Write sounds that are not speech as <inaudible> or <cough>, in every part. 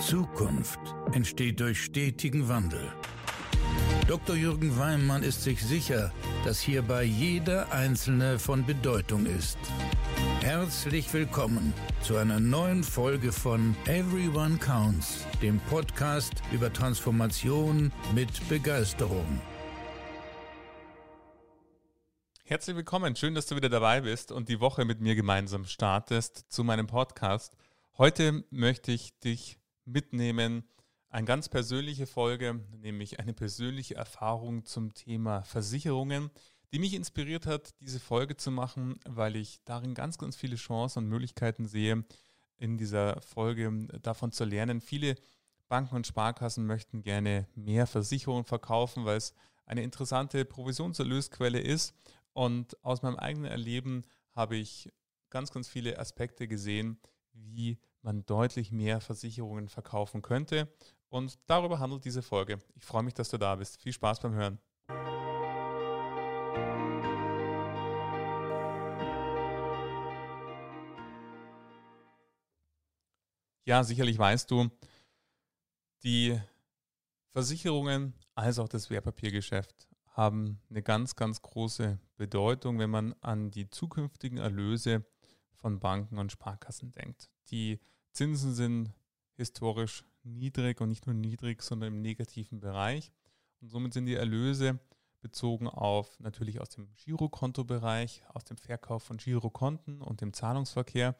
Zukunft entsteht durch stetigen Wandel. Dr. Jürgen Weimann ist sich sicher, dass hierbei jeder Einzelne von Bedeutung ist. Herzlich willkommen zu einer neuen Folge von Everyone Counts, dem Podcast über Transformation mit Begeisterung. Herzlich willkommen, schön, dass du wieder dabei bist und die Woche mit mir gemeinsam startest zu meinem Podcast. Heute möchte ich dich mitnehmen. Eine ganz persönliche Folge, nämlich eine persönliche Erfahrung zum Thema Versicherungen, die mich inspiriert hat, diese Folge zu machen, weil ich darin ganz, ganz viele Chancen und Möglichkeiten sehe, in dieser Folge davon zu lernen. Viele Banken und Sparkassen möchten gerne mehr Versicherungen verkaufen, weil es eine interessante Provisionserlösquelle ist. Und aus meinem eigenen Erleben habe ich ganz, ganz viele Aspekte gesehen, wie man deutlich mehr Versicherungen verkaufen könnte. Und darüber handelt diese Folge. Ich freue mich, dass du da bist. Viel Spaß beim Hören. Ja, sicherlich weißt du, die Versicherungen als auch das Wertpapiergeschäft haben eine ganz, ganz große Bedeutung, wenn man an die zukünftigen Erlöse von Banken und Sparkassen denkt. Die Zinsen sind historisch niedrig und nicht nur niedrig, sondern im negativen Bereich. Und somit sind die Erlöse bezogen auf natürlich aus dem Girokontobereich, aus dem Verkauf von Girokonten und dem Zahlungsverkehr,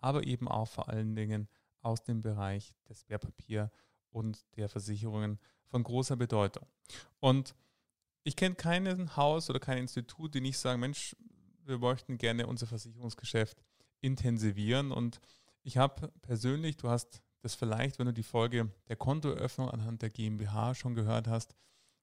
aber eben auch vor allen Dingen aus dem Bereich des Wertpapier und der Versicherungen von großer Bedeutung. Und ich kenne kein Haus oder kein Institut, die nicht sagen, Mensch, wir möchten gerne unser Versicherungsgeschäft intensivieren. Und ich habe persönlich, du hast das vielleicht, wenn du die Folge der Kontoeröffnung anhand der GmbH schon gehört hast,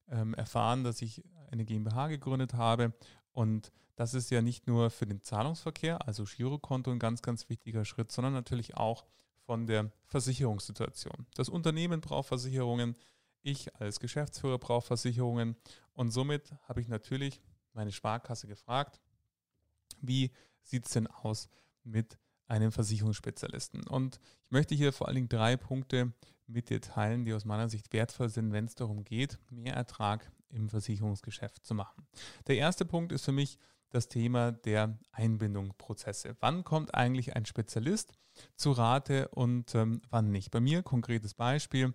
ähm, erfahren, dass ich eine GmbH gegründet habe. Und das ist ja nicht nur für den Zahlungsverkehr, also Girokonto, ein ganz, ganz wichtiger Schritt, sondern natürlich auch von der Versicherungssituation. Das Unternehmen braucht Versicherungen, ich als Geschäftsführer brauche Versicherungen und somit habe ich natürlich meine Sparkasse gefragt, wie sieht es denn aus mit einem Versicherungsspezialisten. Und ich möchte hier vor allen Dingen drei Punkte mit dir teilen, die aus meiner Sicht wertvoll sind, wenn es darum geht, mehr Ertrag im Versicherungsgeschäft zu machen. Der erste Punkt ist für mich das Thema der Einbindungsprozesse. Wann kommt eigentlich ein Spezialist zu Rate und ähm, wann nicht? Bei mir konkretes Beispiel.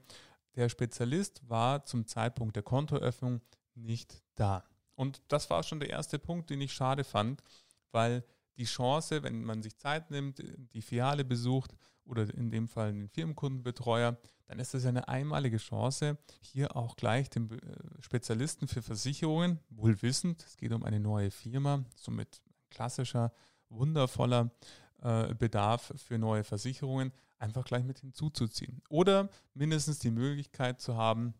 Der Spezialist war zum Zeitpunkt der Kontoöffnung nicht da. Und das war schon der erste Punkt, den ich schade fand, weil die Chance, wenn man sich Zeit nimmt, die Filiale besucht oder in dem Fall den Firmenkundenbetreuer, dann ist das eine einmalige Chance, hier auch gleich dem äh, Spezialisten für Versicherungen, wohl wissend, es geht um eine neue Firma, somit klassischer, wundervoller äh, Bedarf für neue Versicherungen, einfach gleich mit hinzuzuziehen. Oder mindestens die Möglichkeit zu haben,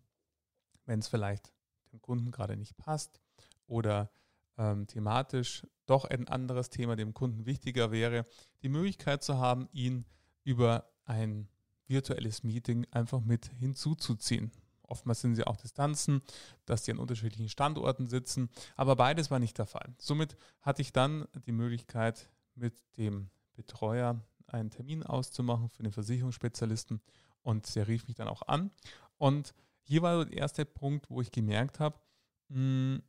wenn es vielleicht dem Kunden gerade nicht passt oder ähm, thematisch doch ein anderes Thema dem Kunden wichtiger wäre, die Möglichkeit zu haben, ihn über ein virtuelles Meeting einfach mit hinzuzuziehen. Oftmals sind sie auch Distanzen, dass sie an unterschiedlichen Standorten sitzen, aber beides war nicht der Fall. Somit hatte ich dann die Möglichkeit, mit dem Betreuer einen Termin auszumachen für den Versicherungsspezialisten und der rief mich dann auch an. Und hier war der erste Punkt, wo ich gemerkt habe, hm,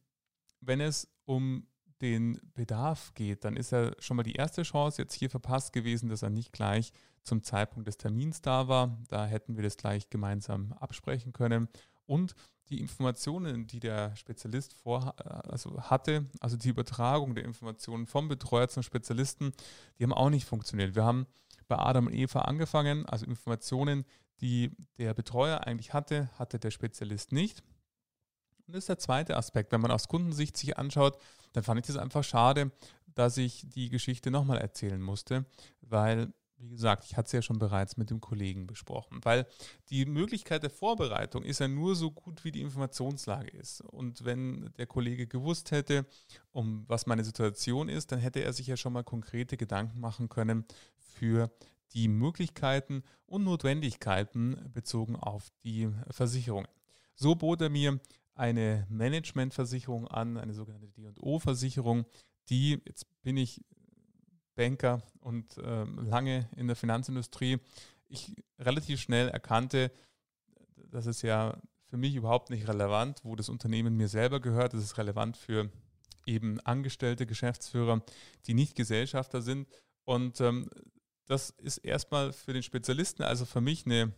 wenn es um den Bedarf geht, dann ist ja schon mal die erste Chance jetzt hier verpasst gewesen, dass er nicht gleich zum Zeitpunkt des Termins da war. Da hätten wir das gleich gemeinsam absprechen können. Und die Informationen, die der Spezialist vor, also hatte, also die Übertragung der Informationen vom Betreuer zum Spezialisten, die haben auch nicht funktioniert. Wir haben bei Adam und Eva angefangen, also Informationen, die der Betreuer eigentlich hatte, hatte der Spezialist nicht. Und das ist der zweite Aspekt. Wenn man aus Kundensicht sich anschaut, dann fand ich das einfach schade, dass ich die Geschichte nochmal erzählen musste, weil, wie gesagt, ich hatte es ja schon bereits mit dem Kollegen besprochen, weil die Möglichkeit der Vorbereitung ist ja nur so gut, wie die Informationslage ist. Und wenn der Kollege gewusst hätte, um was meine Situation ist, dann hätte er sich ja schon mal konkrete Gedanken machen können für die Möglichkeiten und Notwendigkeiten bezogen auf die Versicherungen. So bot er mir eine Managementversicherung an, eine sogenannte D&O-Versicherung, die, jetzt bin ich Banker und äh, lange in der Finanzindustrie, ich relativ schnell erkannte, dass es ja für mich überhaupt nicht relevant, wo das Unternehmen mir selber gehört. Es ist relevant für eben Angestellte, Geschäftsführer, die nicht Gesellschafter sind. Und ähm, das ist erstmal für den Spezialisten, also für mich eine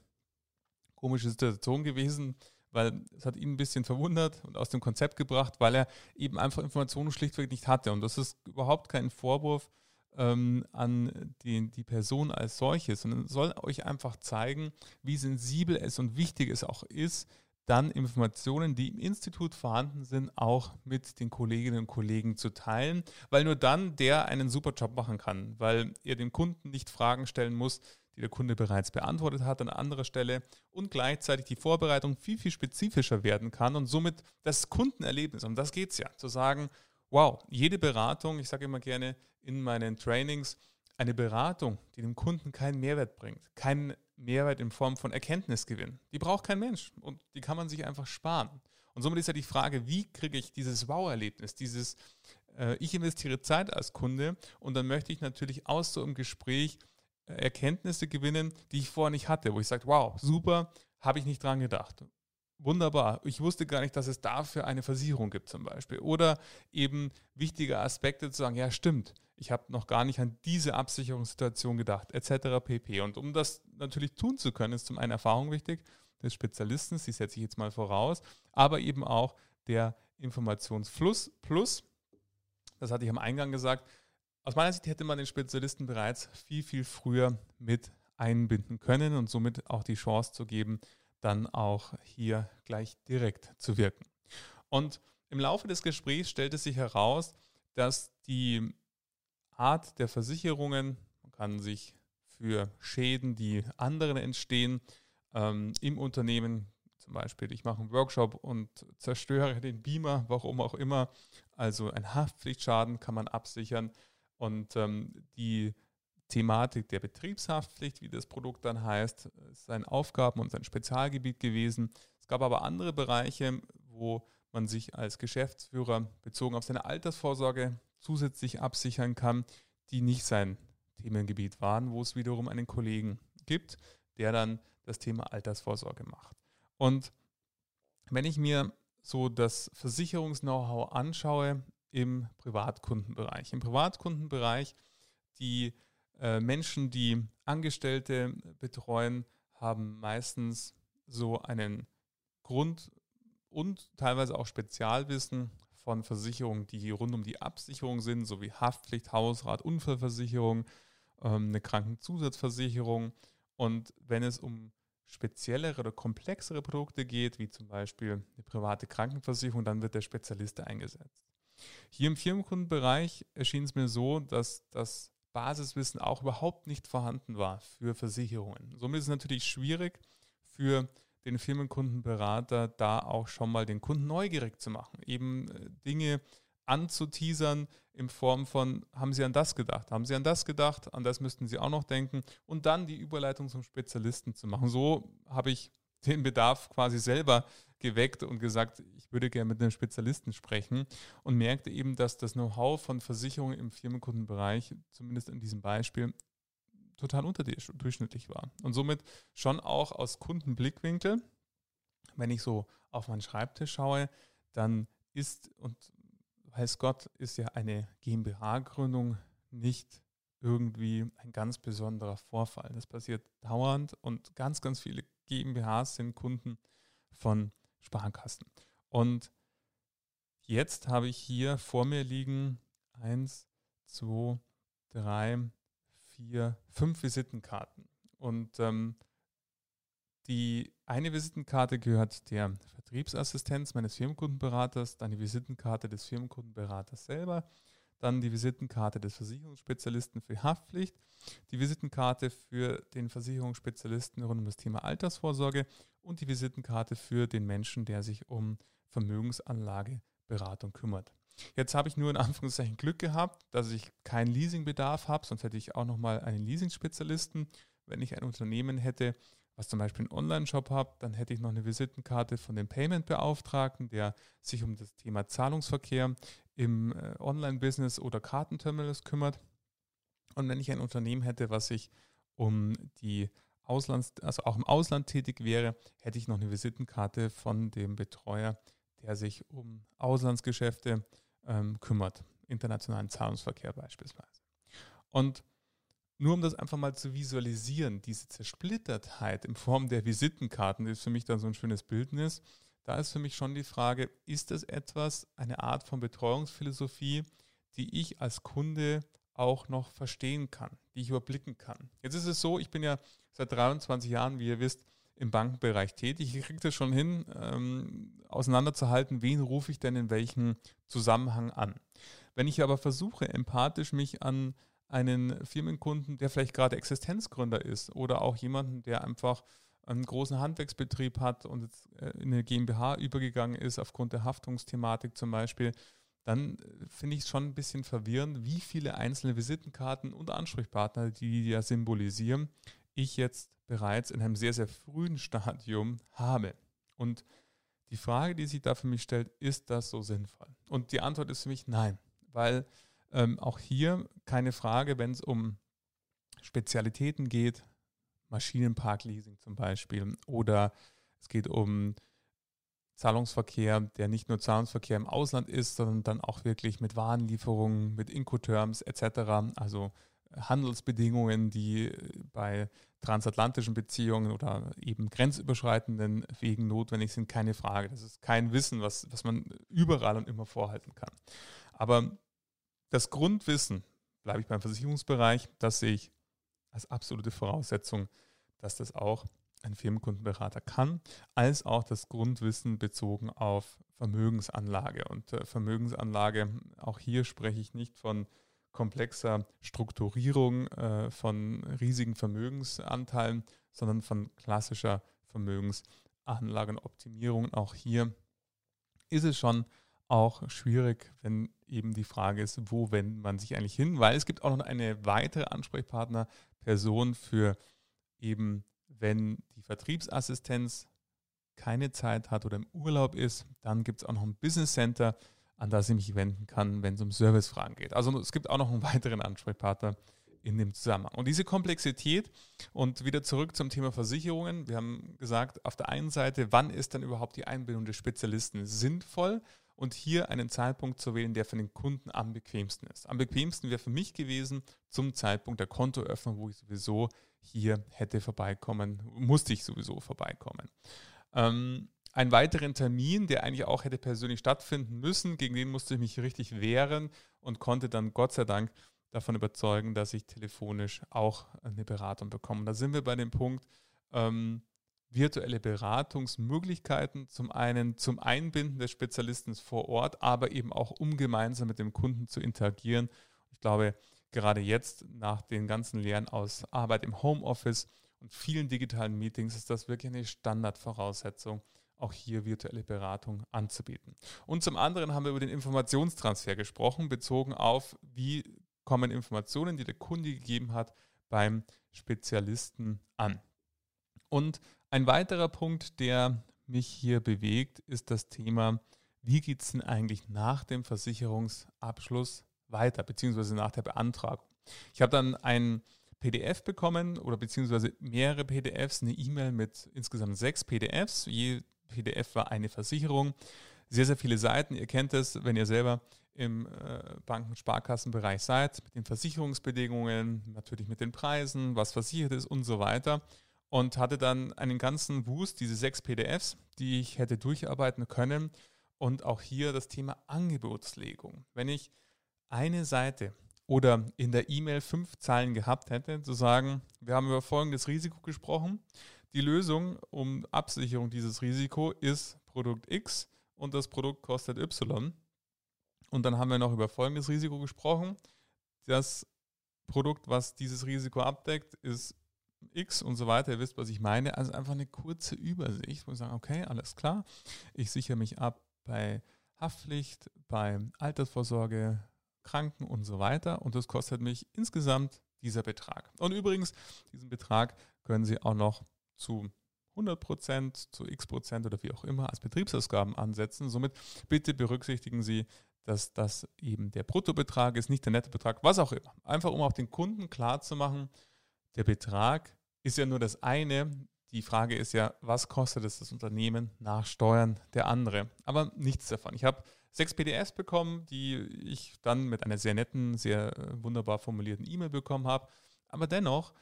komische Situation gewesen, weil es hat ihn ein bisschen verwundert und aus dem Konzept gebracht, weil er eben einfach Informationen schlichtweg nicht hatte. Und das ist überhaupt kein Vorwurf ähm, an die, die Person als solches, sondern soll euch einfach zeigen, wie sensibel es und wichtig es auch ist, dann Informationen, die im Institut vorhanden sind, auch mit den Kolleginnen und Kollegen zu teilen, weil nur dann der einen super Job machen kann, weil ihr dem Kunden nicht Fragen stellen muss, die der Kunde bereits beantwortet hat an anderer Stelle und gleichzeitig die Vorbereitung viel, viel spezifischer werden kann und somit das Kundenerlebnis, um das geht es ja, zu sagen, wow, jede Beratung, ich sage immer gerne in meinen Trainings, eine Beratung, die dem Kunden keinen Mehrwert bringt, keinen Mehrwert in Form von Erkenntnisgewinn. Die braucht kein Mensch und die kann man sich einfach sparen. Und somit ist ja die Frage, wie kriege ich dieses Wow-Erlebnis, dieses, äh, ich investiere Zeit als Kunde und dann möchte ich natürlich aus so einem Gespräch Erkenntnisse gewinnen, die ich vorher nicht hatte, wo ich sage, wow, super, habe ich nicht dran gedacht. Wunderbar. Ich wusste gar nicht, dass es dafür eine Versicherung gibt zum Beispiel. Oder eben wichtige Aspekte zu sagen, ja stimmt, ich habe noch gar nicht an diese Absicherungssituation gedacht, etc. pp. Und um das natürlich tun zu können, ist zum einen Erfahrung wichtig des Spezialisten, die setze ich jetzt mal voraus, aber eben auch der Informationsfluss plus, das hatte ich am Eingang gesagt, aus meiner Sicht hätte man den Spezialisten bereits viel, viel früher mit einbinden können und somit auch die Chance zu geben, dann auch hier gleich direkt zu wirken. Und im Laufe des Gesprächs stellte sich heraus, dass die Art der Versicherungen. Man kann sich für Schäden, die anderen entstehen, ähm, im Unternehmen, zum Beispiel, ich mache einen Workshop und zerstöre den Beamer, warum auch immer, also ein Haftpflichtschaden kann man absichern. Und ähm, die Thematik der Betriebshaftpflicht, wie das Produkt dann heißt, ist sein Aufgaben- und sein Spezialgebiet gewesen. Es gab aber andere Bereiche, wo man sich als Geschäftsführer bezogen auf seine Altersvorsorge zusätzlich absichern kann, die nicht sein Themengebiet waren, wo es wiederum einen Kollegen gibt, der dann das Thema Altersvorsorge macht. Und wenn ich mir so das Versicherungs-Know-how anschaue im Privatkundenbereich, im Privatkundenbereich, die äh, Menschen, die Angestellte betreuen, haben meistens so einen Grund und teilweise auch Spezialwissen von Versicherungen, die rund um die Absicherung sind, sowie Haftpflicht, Hausrat, Unfallversicherung, ähm, eine Krankenzusatzversicherung. Und wenn es um speziellere oder komplexere Produkte geht, wie zum Beispiel eine private Krankenversicherung, dann wird der Spezialist eingesetzt. Hier im Firmenkundenbereich erschien es mir so, dass das Basiswissen auch überhaupt nicht vorhanden war für Versicherungen. Somit ist es natürlich schwierig für den Firmenkundenberater da auch schon mal den Kunden neugierig zu machen, eben äh, Dinge anzuteasern in Form von, haben Sie an das gedacht? Haben Sie an das gedacht? An das müssten Sie auch noch denken und dann die Überleitung zum Spezialisten zu machen. So habe ich den Bedarf quasi selber geweckt und gesagt, ich würde gerne mit einem Spezialisten sprechen und merkte eben, dass das Know-how von Versicherungen im Firmenkundenbereich, zumindest in diesem Beispiel, total unterdurchschnittlich war. Und somit schon auch aus Kundenblickwinkel, wenn ich so auf meinen Schreibtisch schaue, dann ist, und weiß Gott, ist ja eine GmbH-Gründung nicht irgendwie ein ganz besonderer Vorfall. Das passiert dauernd und ganz, ganz viele GmbHs sind Kunden von Sparkassen. Und jetzt habe ich hier vor mir liegen eins, zwei, drei, vier, fünf Visitenkarten. Und ähm, die eine Visitenkarte gehört der Vertriebsassistenz meines Firmenkundenberaters, dann die Visitenkarte des Firmenkundenberaters selber, dann die Visitenkarte des Versicherungsspezialisten für Haftpflicht, die Visitenkarte für den Versicherungsspezialisten rund um das Thema Altersvorsorge und die Visitenkarte für den Menschen, der sich um Vermögensanlageberatung kümmert. Jetzt habe ich nur in Anführungszeichen Glück gehabt, dass ich keinen Leasingbedarf habe, sonst hätte ich auch nochmal einen Leasing-Spezialisten. Wenn ich ein Unternehmen hätte, was zum Beispiel einen Online-Shop hat, dann hätte ich noch eine Visitenkarte von dem Payment-Beauftragten, der sich um das Thema Zahlungsverkehr im äh, Online-Business oder Kartenterminals kümmert. Und wenn ich ein Unternehmen hätte, was sich um die Auslands, also auch im Ausland tätig wäre, hätte ich noch eine Visitenkarte von dem Betreuer, der sich um Auslandsgeschäfte ähm, kümmert, internationalen Zahlungsverkehr beispielsweise. Und nur um das einfach mal zu visualisieren, diese Zersplittertheit in Form der Visitenkarten, ist für mich dann so ein schönes Bildnis. Da ist für mich schon die Frage, ist das etwas, eine Art von Betreuungsphilosophie, die ich als Kunde auch noch verstehen kann, die ich überblicken kann. Jetzt ist es so, ich bin ja seit 23 Jahren, wie ihr wisst, im Bankenbereich tätig. Ich kriege das schon hin, ähm, auseinanderzuhalten, wen rufe ich denn in welchem Zusammenhang an. Wenn ich aber versuche, empathisch mich an einen Firmenkunden, der vielleicht gerade Existenzgründer ist oder auch jemanden, der einfach einen großen Handwerksbetrieb hat und jetzt äh, in eine GmbH übergegangen ist, aufgrund der Haftungsthematik zum Beispiel, dann äh, finde ich es schon ein bisschen verwirrend, wie viele einzelne Visitenkarten und Ansprechpartner, die ja symbolisieren, ich jetzt bereits in einem sehr, sehr frühen Stadium habe. Und die Frage, die sich da für mich stellt, ist das so sinnvoll? Und die Antwort ist für mich nein, weil ähm, auch hier keine Frage, wenn es um Spezialitäten geht, Maschinenparkleasing zum Beispiel, oder es geht um Zahlungsverkehr, der nicht nur Zahlungsverkehr im Ausland ist, sondern dann auch wirklich mit Warenlieferungen, mit Incoterms etc., also Handelsbedingungen, die bei transatlantischen Beziehungen oder eben grenzüberschreitenden Wegen notwendig sind, keine Frage. Das ist kein Wissen, was, was man überall und immer vorhalten kann. Aber das Grundwissen, bleibe ich beim Versicherungsbereich, das ich als absolute Voraussetzung, dass das auch ein Firmenkundenberater kann, als auch das Grundwissen bezogen auf Vermögensanlage. Und äh, Vermögensanlage, auch hier spreche ich nicht von komplexer Strukturierung äh, von riesigen Vermögensanteilen, sondern von klassischer Vermögensanlagenoptimierung. Auch hier ist es schon auch schwierig, wenn eben die Frage ist, wo wendet man sich eigentlich hin, weil es gibt auch noch eine weitere Ansprechpartnerperson für eben, wenn die Vertriebsassistenz keine Zeit hat oder im Urlaub ist, dann gibt es auch noch ein Business Center, an das ich mich wenden kann, wenn es um Servicefragen geht. Also es gibt auch noch einen <laughs> weiteren Ansprechpartner in dem Zusammenhang. Und diese Komplexität und wieder zurück zum Thema Versicherungen. Wir haben gesagt, auf der einen Seite, wann ist dann überhaupt die Einbindung des Spezialisten sinnvoll? Und hier einen Zeitpunkt zu wählen, der für den Kunden am bequemsten ist. Am bequemsten wäre für mich gewesen zum Zeitpunkt der Kontoöffnung, wo ich sowieso hier hätte vorbeikommen, musste ich sowieso vorbeikommen. Ähm, einen weiteren Termin, der eigentlich auch hätte persönlich stattfinden müssen, gegen den musste ich mich richtig wehren und konnte dann Gott sei Dank davon überzeugen, dass ich telefonisch auch eine Beratung bekomme. da sind wir bei dem Punkt, ähm, virtuelle Beratungsmöglichkeiten, zum einen zum Einbinden des Spezialisten vor Ort, aber eben auch um gemeinsam mit dem Kunden zu interagieren. Ich glaube, gerade jetzt nach den ganzen Lehren aus Arbeit im Homeoffice und vielen digitalen Meetings ist das wirklich eine Standardvoraussetzung, auch hier virtuelle Beratung anzubieten. Und zum anderen haben wir über den Informationstransfer gesprochen, bezogen auf, wie kommen Informationen, die der Kunde gegeben hat, beim Spezialisten an. Und ein weiterer Punkt, der mich hier bewegt, ist das Thema, wie geht es denn eigentlich nach dem Versicherungsabschluss weiter, beziehungsweise nach der Beantragung. Ich habe dann ein PDF bekommen oder beziehungsweise mehrere PDFs, eine E-Mail mit insgesamt sechs PDFs. Je PDF war eine Versicherung. Sehr, sehr viele Seiten. Ihr kennt es, wenn ihr selber im äh, Banken- Sparkassenbereich seid, mit den Versicherungsbedingungen, natürlich mit den Preisen, was versichert ist und so weiter und hatte dann einen ganzen Wust, diese sechs PDFs, die ich hätte durcharbeiten können. Und auch hier das Thema Angebotslegung. Wenn ich eine Seite oder in der E-Mail fünf Zeilen gehabt hätte, zu sagen, wir haben über folgendes Risiko gesprochen. Die Lösung um Absicherung dieses Risiko ist Produkt X und das Produkt kostet Y. Und dann haben wir noch über folgendes Risiko gesprochen. Das Produkt, was dieses Risiko abdeckt, ist X und so weiter, ihr wisst, was ich meine. Also einfach eine kurze Übersicht, wo ich sage, okay, alles klar, ich sichere mich ab bei Haftpflicht, bei Altersvorsorge, Kranken und so weiter. Und das kostet mich insgesamt dieser Betrag. Und übrigens, diesen Betrag können Sie auch noch zu 100 Prozent, zu x Prozent oder wie auch immer als Betriebsausgaben ansetzen. Somit bitte berücksichtigen Sie, dass das eben der Bruttobetrag ist, nicht der Nettobetrag, was auch immer. Einfach um auch den Kunden klar zu machen, der Betrag ist ja nur das eine. Die Frage ist ja, was kostet es das Unternehmen nach Steuern der andere? Aber nichts davon. Ich habe sechs PDFs bekommen, die ich dann mit einer sehr netten, sehr äh, wunderbar formulierten E-Mail bekommen habe. Aber dennoch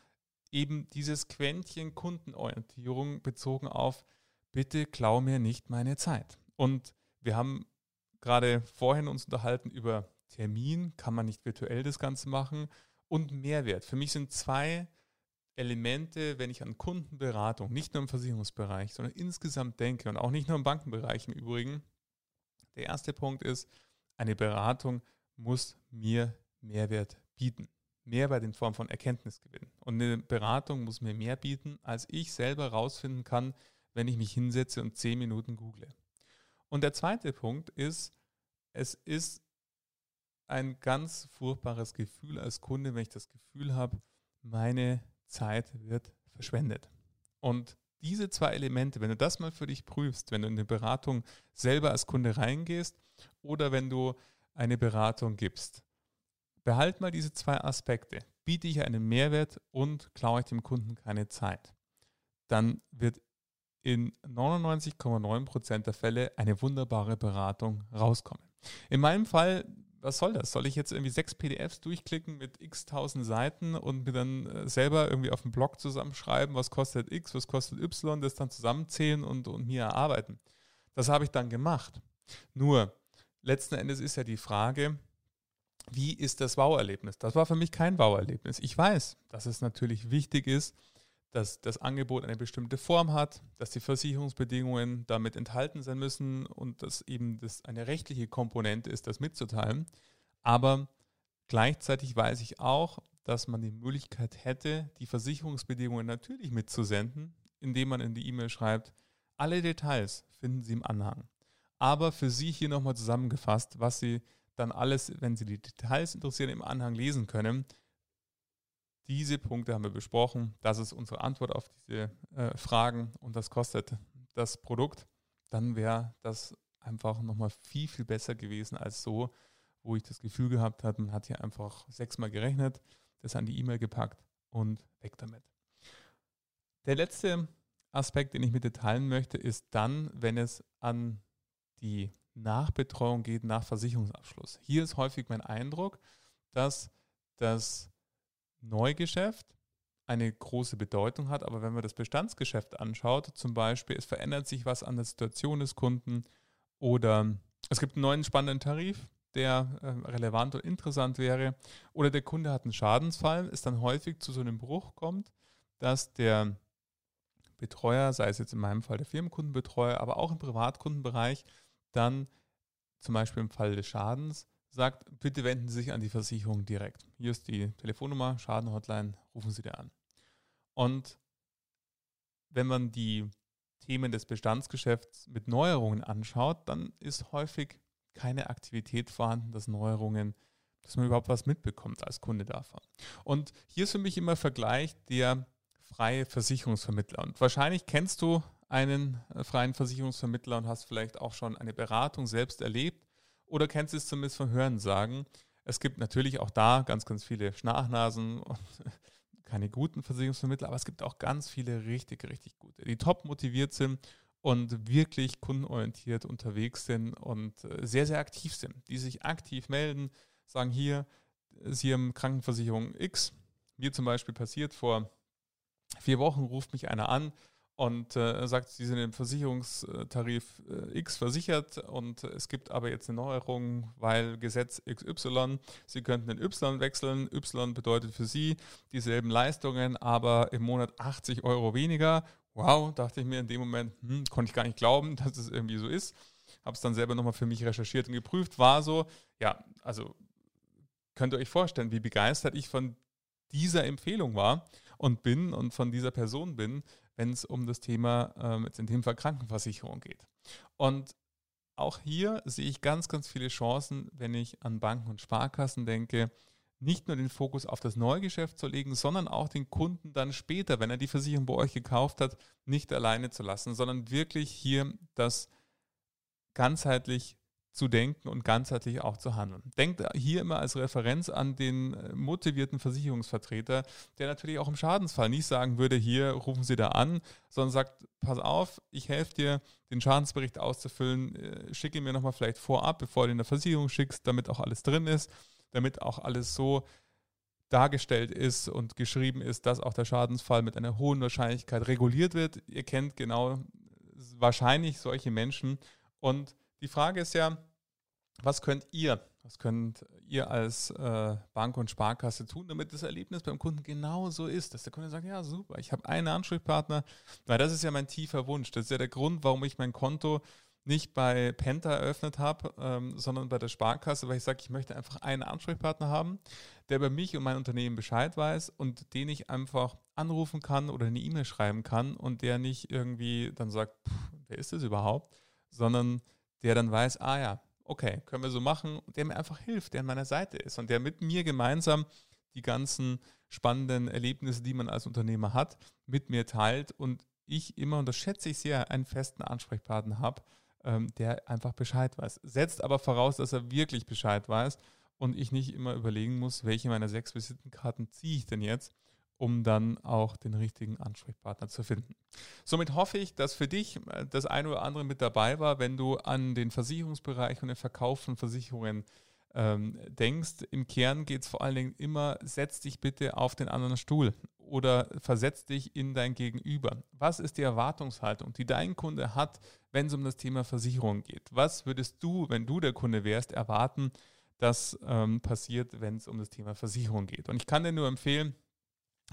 eben dieses Quäntchen Kundenorientierung bezogen auf, bitte klau mir nicht meine Zeit. Und wir haben gerade vorhin uns unterhalten über Termin, kann man nicht virtuell das Ganze machen und Mehrwert. Für mich sind zwei Elemente, wenn ich an Kundenberatung, nicht nur im Versicherungsbereich, sondern insgesamt denke und auch nicht nur im Bankenbereich im Übrigen. Der erste Punkt ist, eine Beratung muss mir Mehrwert bieten. Mehrwert in Form von Erkenntnisgewinn. Und eine Beratung muss mir mehr bieten, als ich selber herausfinden kann, wenn ich mich hinsetze und zehn Minuten google. Und der zweite Punkt ist, es ist ein ganz furchtbares Gefühl als Kunde, wenn ich das Gefühl habe, meine Zeit wird verschwendet. Und diese zwei Elemente, wenn du das mal für dich prüfst, wenn du in eine Beratung selber als Kunde reingehst oder wenn du eine Beratung gibst, behalt mal diese zwei Aspekte. Biete ich einen Mehrwert und klaue ich dem Kunden keine Zeit. Dann wird in 99,9% der Fälle eine wunderbare Beratung rauskommen. In meinem Fall, was soll das? Soll ich jetzt irgendwie sechs PDFs durchklicken mit x tausend Seiten und mir dann äh, selber irgendwie auf dem Blog zusammenschreiben, was kostet x, was kostet y, das dann zusammenzählen und, und mir erarbeiten? Das habe ich dann gemacht. Nur, letzten Endes ist ja die Frage, wie ist das Wow-Erlebnis? Das war für mich kein Wow-Erlebnis. Ich weiß, dass es natürlich wichtig ist, dass das Angebot eine bestimmte Form hat, dass die Versicherungsbedingungen damit enthalten sein müssen und dass eben das eine rechtliche Komponente ist, das mitzuteilen. Aber gleichzeitig weiß ich auch, dass man die Möglichkeit hätte, die Versicherungsbedingungen natürlich mitzusenden, indem man in die E-Mail schreibt, alle Details finden Sie im Anhang. Aber für Sie hier nochmal zusammengefasst, was Sie dann alles, wenn Sie die Details interessieren, im Anhang lesen können. Diese Punkte haben wir besprochen. Das ist unsere Antwort auf diese äh, Fragen und das kostet das Produkt. Dann wäre das einfach nochmal viel, viel besser gewesen als so, wo ich das Gefühl gehabt habe, man hat hier einfach sechsmal gerechnet, das an die E-Mail gepackt und weg damit. Der letzte Aspekt, den ich mit dir teilen möchte, ist dann, wenn es an die Nachbetreuung geht nach Versicherungsabschluss. Hier ist häufig mein Eindruck, dass das Neugeschäft eine große Bedeutung hat, aber wenn man das Bestandsgeschäft anschaut, zum Beispiel es verändert sich was an der Situation des Kunden oder es gibt einen neuen spannenden Tarif, der äh, relevant und interessant wäre, oder der Kunde hat einen Schadensfall, es dann häufig zu so einem Bruch kommt, dass der Betreuer, sei es jetzt in meinem Fall der Firmenkundenbetreuer, aber auch im Privatkundenbereich, dann zum Beispiel im Fall des Schadens sagt, bitte wenden Sie sich an die Versicherung direkt. Hier ist die Telefonnummer, Schadenhotline, rufen Sie da an. Und wenn man die Themen des Bestandsgeschäfts mit Neuerungen anschaut, dann ist häufig keine Aktivität vorhanden, dass Neuerungen, dass man überhaupt was mitbekommt als Kunde davon. Und hier ist für mich immer Vergleich der freie Versicherungsvermittler. Und wahrscheinlich kennst du einen äh, freien Versicherungsvermittler und hast vielleicht auch schon eine Beratung selbst erlebt oder kennst du es zumindest von Hören sagen. Es gibt natürlich auch da ganz, ganz viele Schnachnasen und <laughs> keine guten Versicherungsvermittler, aber es gibt auch ganz viele richtig, richtig gute, die top motiviert sind und wirklich kundenorientiert unterwegs sind und äh, sehr, sehr aktiv sind, die sich aktiv melden, sagen hier, Sie haben Krankenversicherung X. Mir zum Beispiel passiert vor vier Wochen, ruft mich einer an und äh, sagt, sie sind im Versicherungstarif äh, X versichert und es gibt aber jetzt eine Neuerung, weil Gesetz XY, Sie könnten in Y wechseln. Y bedeutet für Sie dieselben Leistungen, aber im Monat 80 Euro weniger. Wow, dachte ich mir in dem Moment, hm, konnte ich gar nicht glauben, <laughs> dass es irgendwie so ist. Habe es dann selber nochmal für mich recherchiert und geprüft, war so. Ja, also könnt ihr euch vorstellen, wie begeistert ich von dieser Empfehlung war und bin und von dieser Person bin, wenn es um das Thema, ähm, jetzt in dem Fall Krankenversicherung geht. Und auch hier sehe ich ganz, ganz viele Chancen, wenn ich an Banken und Sparkassen denke, nicht nur den Fokus auf das Neugeschäft zu legen, sondern auch den Kunden dann später, wenn er die Versicherung bei euch gekauft hat, nicht alleine zu lassen, sondern wirklich hier das ganzheitlich zu denken und ganzheitlich auch zu handeln. Denkt hier immer als Referenz an den äh, motivierten Versicherungsvertreter, der natürlich auch im Schadensfall nicht sagen würde, hier rufen Sie da an, sondern sagt, pass auf, ich helfe dir, den Schadensbericht auszufüllen, äh, schicke mir nochmal vielleicht vorab, bevor du in der Versicherung schickst, damit auch alles drin ist, damit auch alles so dargestellt ist und geschrieben ist, dass auch der Schadensfall mit einer hohen Wahrscheinlichkeit reguliert wird. Ihr kennt genau wahrscheinlich solche Menschen. Und die Frage ist ja, was könnt ihr, was könnt ihr als äh, Bank und Sparkasse tun, damit das Erlebnis beim Kunden genau so ist, dass der Kunde sagt, ja super, ich habe einen Ansprechpartner, weil das ist ja mein tiefer Wunsch, das ist ja der Grund, warum ich mein Konto nicht bei Penta eröffnet habe, ähm, sondern bei der Sparkasse, weil ich sage, ich möchte einfach einen Ansprechpartner haben, der über mich und mein Unternehmen Bescheid weiß und den ich einfach anrufen kann oder eine E-Mail schreiben kann und der nicht irgendwie dann sagt, wer ist das überhaupt, sondern der dann weiß, ah ja, okay, können wir so machen, der mir einfach hilft, der an meiner Seite ist und der mit mir gemeinsam die ganzen spannenden Erlebnisse, die man als Unternehmer hat, mit mir teilt und ich immer, und das schätze ich sehr, einen festen Ansprechpartner habe, ähm, der einfach Bescheid weiß. Setzt aber voraus, dass er wirklich Bescheid weiß und ich nicht immer überlegen muss, welche meiner sechs Visitenkarten ziehe ich denn jetzt, um dann auch den richtigen Ansprechpartner zu finden. Somit hoffe ich, dass für dich äh, das eine oder andere mit dabei war, wenn du an den Versicherungsbereich und den Verkauf von Versicherungen ähm, denkst. Im Kern geht es vor allen Dingen immer, setz dich bitte auf den anderen Stuhl oder versetz dich in dein Gegenüber. Was ist die Erwartungshaltung, die dein Kunde hat, wenn es um das Thema Versicherung geht? Was würdest du, wenn du der Kunde wärst, erwarten, dass ähm, passiert, wenn es um das Thema Versicherung geht? Und ich kann dir nur empfehlen,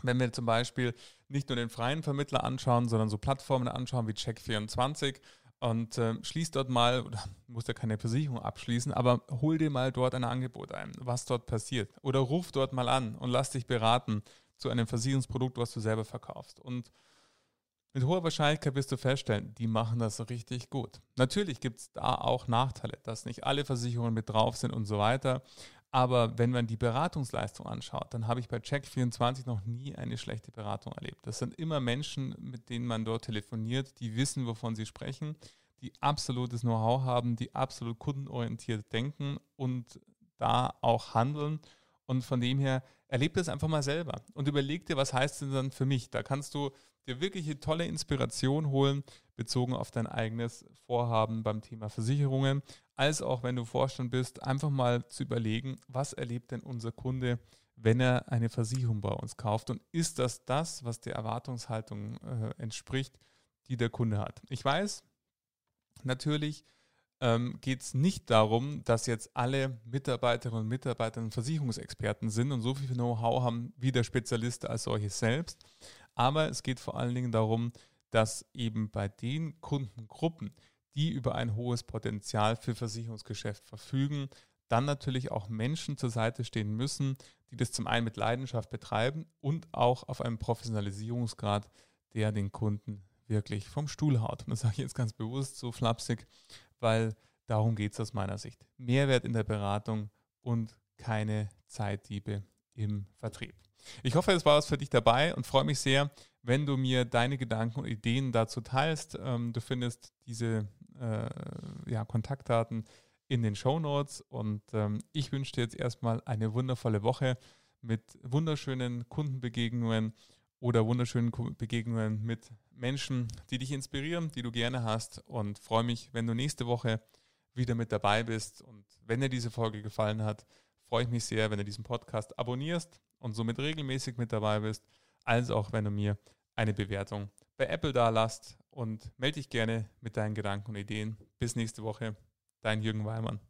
wenn wir zum Beispiel nicht nur den freien Vermittler anschauen, sondern so Plattformen anschauen wie Check24 und äh, schließ dort mal, oder <laughs> musst ja keine Versicherung abschließen, aber hol dir mal dort ein Angebot ein, was dort passiert. Oder ruf dort mal an und lass dich beraten zu einem Versicherungsprodukt, was du selber verkaufst. Und mit hoher Wahrscheinlichkeit wirst du feststellen, die machen das richtig gut. Natürlich gibt es da auch Nachteile, dass nicht alle Versicherungen mit drauf sind und so weiter. Aber wenn man die Beratungsleistung anschaut, dann habe ich bei Check24 noch nie eine schlechte Beratung erlebt. Das sind immer Menschen, mit denen man dort telefoniert, die wissen, wovon sie sprechen, die absolutes Know-how haben, die absolut kundenorientiert denken und da auch handeln. Und von dem her, erlebe das einfach mal selber und überleg dir, was heißt denn dann für mich. Da kannst du dir wirklich eine tolle Inspiration holen, bezogen auf dein eigenes Vorhaben beim Thema Versicherungen, als auch wenn du Vorstand bist, einfach mal zu überlegen, was erlebt denn unser Kunde, wenn er eine Versicherung bei uns kauft und ist das das, was der Erwartungshaltung äh, entspricht, die der Kunde hat. Ich weiß, natürlich ähm, geht es nicht darum, dass jetzt alle Mitarbeiterinnen und Mitarbeiter Versicherungsexperten sind und so viel Know-how haben wie der Spezialist als solches selbst. Aber es geht vor allen Dingen darum, dass eben bei den Kundengruppen, die über ein hohes Potenzial für Versicherungsgeschäft verfügen, dann natürlich auch Menschen zur Seite stehen müssen, die das zum einen mit Leidenschaft betreiben und auch auf einem Professionalisierungsgrad, der den Kunden wirklich vom Stuhl haut. Und das sage ich jetzt ganz bewusst so flapsig, weil darum geht es aus meiner Sicht. Mehrwert in der Beratung und keine Zeitdiebe im Vertrieb. Ich hoffe, es war was für dich dabei und freue mich sehr, wenn du mir deine Gedanken und Ideen dazu teilst. Ähm, du findest diese äh, ja, Kontaktdaten in den Show Notes und ähm, ich wünsche dir jetzt erstmal eine wundervolle Woche mit wunderschönen Kundenbegegnungen oder wunderschönen Begegnungen mit Menschen, die dich inspirieren, die du gerne hast und freue mich, wenn du nächste Woche wieder mit dabei bist und wenn dir diese Folge gefallen hat, freue ich mich sehr, wenn du diesen Podcast abonnierst und somit regelmäßig mit dabei bist, als auch wenn du mir eine Bewertung bei Apple da lasst und melde dich gerne mit deinen Gedanken und Ideen. Bis nächste Woche, dein Jürgen Weimann.